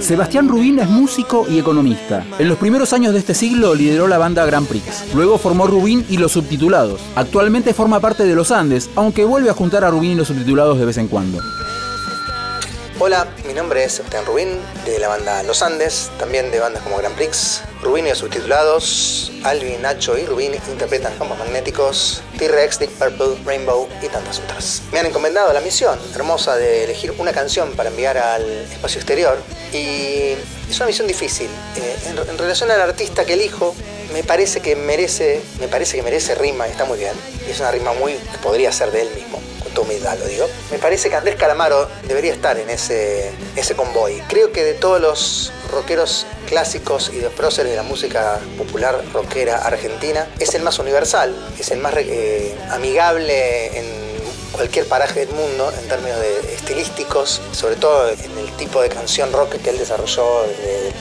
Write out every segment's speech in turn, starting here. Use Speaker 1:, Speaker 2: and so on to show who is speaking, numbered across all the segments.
Speaker 1: Sebastián Rubín es músico y economista. En los primeros años de este siglo lideró la banda Grand Prix. Luego formó Rubín y los subtitulados. Actualmente forma parte de los Andes, aunque vuelve a juntar a Rubín y los subtitulados de vez en cuando.
Speaker 2: Hola, mi nombre es Sebastián Rubín, de la banda Los Andes, también de bandas como Grand Prix. Rubín y los subtitulados, Alvin, Nacho y Rubín interpretan campos magnéticos, T-Rex, Deep Purple, Rainbow y tantas otras. Me han encomendado la misión hermosa de elegir una canción para enviar al espacio exterior y es una misión difícil. Eh, en, relación al artista que elijo, me parece que merece, me parece que merece rima, está muy bien. Es una rima muy que podría ser de él mismo humildad lo digo. Me parece que Andrés Calamaro debería estar en ese, ese convoy. Creo que de todos los rockeros clásicos y de próceres de la música popular rockera argentina, es el más universal, es el más eh, amigable en cualquier paraje del mundo en términos de estilísticos, sobre todo en el tipo de canción rock que él desarrolló de,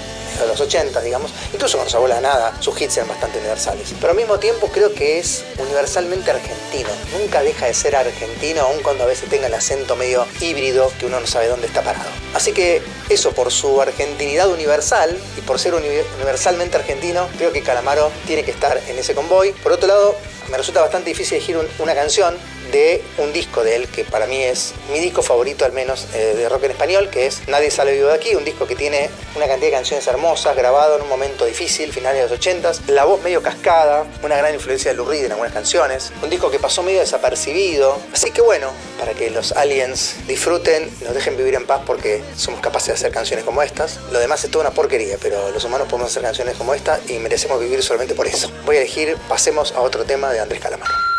Speaker 2: de los 80, digamos, incluso con abuela nada, sus hits eran bastante universales. Pero al mismo tiempo creo que es universalmente argentino. Nunca deja de ser argentino, aun cuando a veces tenga el acento medio híbrido que uno no sabe dónde está parado. Así que eso, por su argentinidad universal y por ser universalmente argentino, creo que Calamaro tiene que estar en ese convoy. Por otro lado, me resulta bastante difícil elegir una canción de un disco de él que para mí es mi disco favorito al menos eh, de rock en español, que es Nadie sale vivo de aquí, un disco que tiene una cantidad de canciones hermosas, grabado en un momento difícil, finales de los 80 la voz medio cascada, una gran influencia de Lou Reed en algunas canciones, un disco que pasó medio desapercibido, así que bueno, para que los aliens disfruten, nos dejen vivir en paz porque somos capaces de hacer canciones como estas, lo demás es toda una porquería, pero los humanos podemos hacer canciones como esta y merecemos vivir solamente por eso. Voy a elegir Pasemos a otro tema de Andrés Calamaro.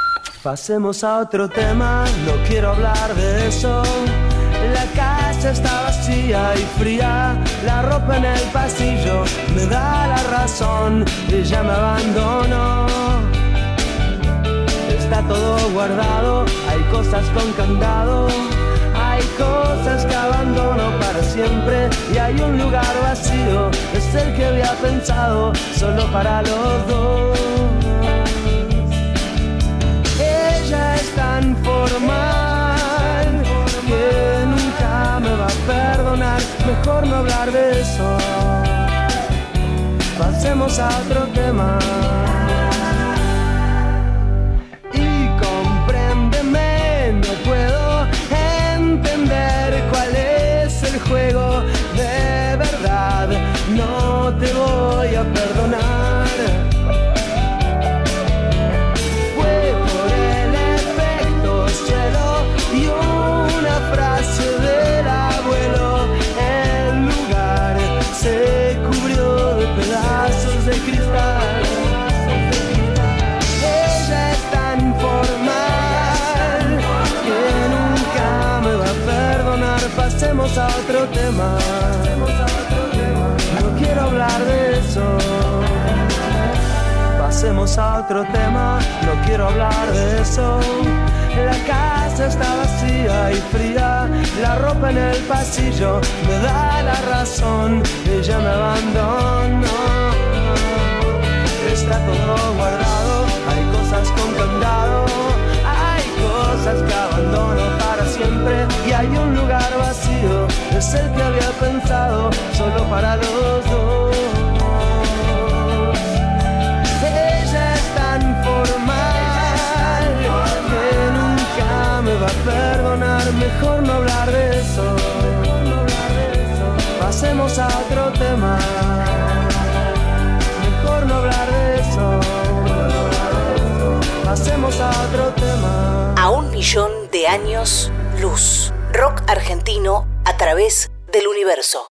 Speaker 3: Pasemos a otro tema, no quiero hablar de eso. La casa está vacía y fría, la ropa en el pasillo me da la razón, ella me abandonó. Está todo guardado, hay cosas con candado, hay cosas que abandono para siempre y hay un lugar vacío, es el que había pensado solo para los dos. Mejor no hablar de eso. Pasemos a otro tema. A otro tema. No quiero hablar de eso. Pasemos a otro tema, no quiero hablar de eso. La casa está vacía y fría, la ropa en el pasillo me da la razón, ella me abandonó. Está todo guardado, el que había pensado solo para los dos. Ella es tan formal que nunca me va a perdonar, mejor no hablar de eso. Pasemos a otro tema. Mejor no hablar de eso. Pasemos a otro tema.
Speaker 4: A un millón de años luz. Rock argentino a través del universo.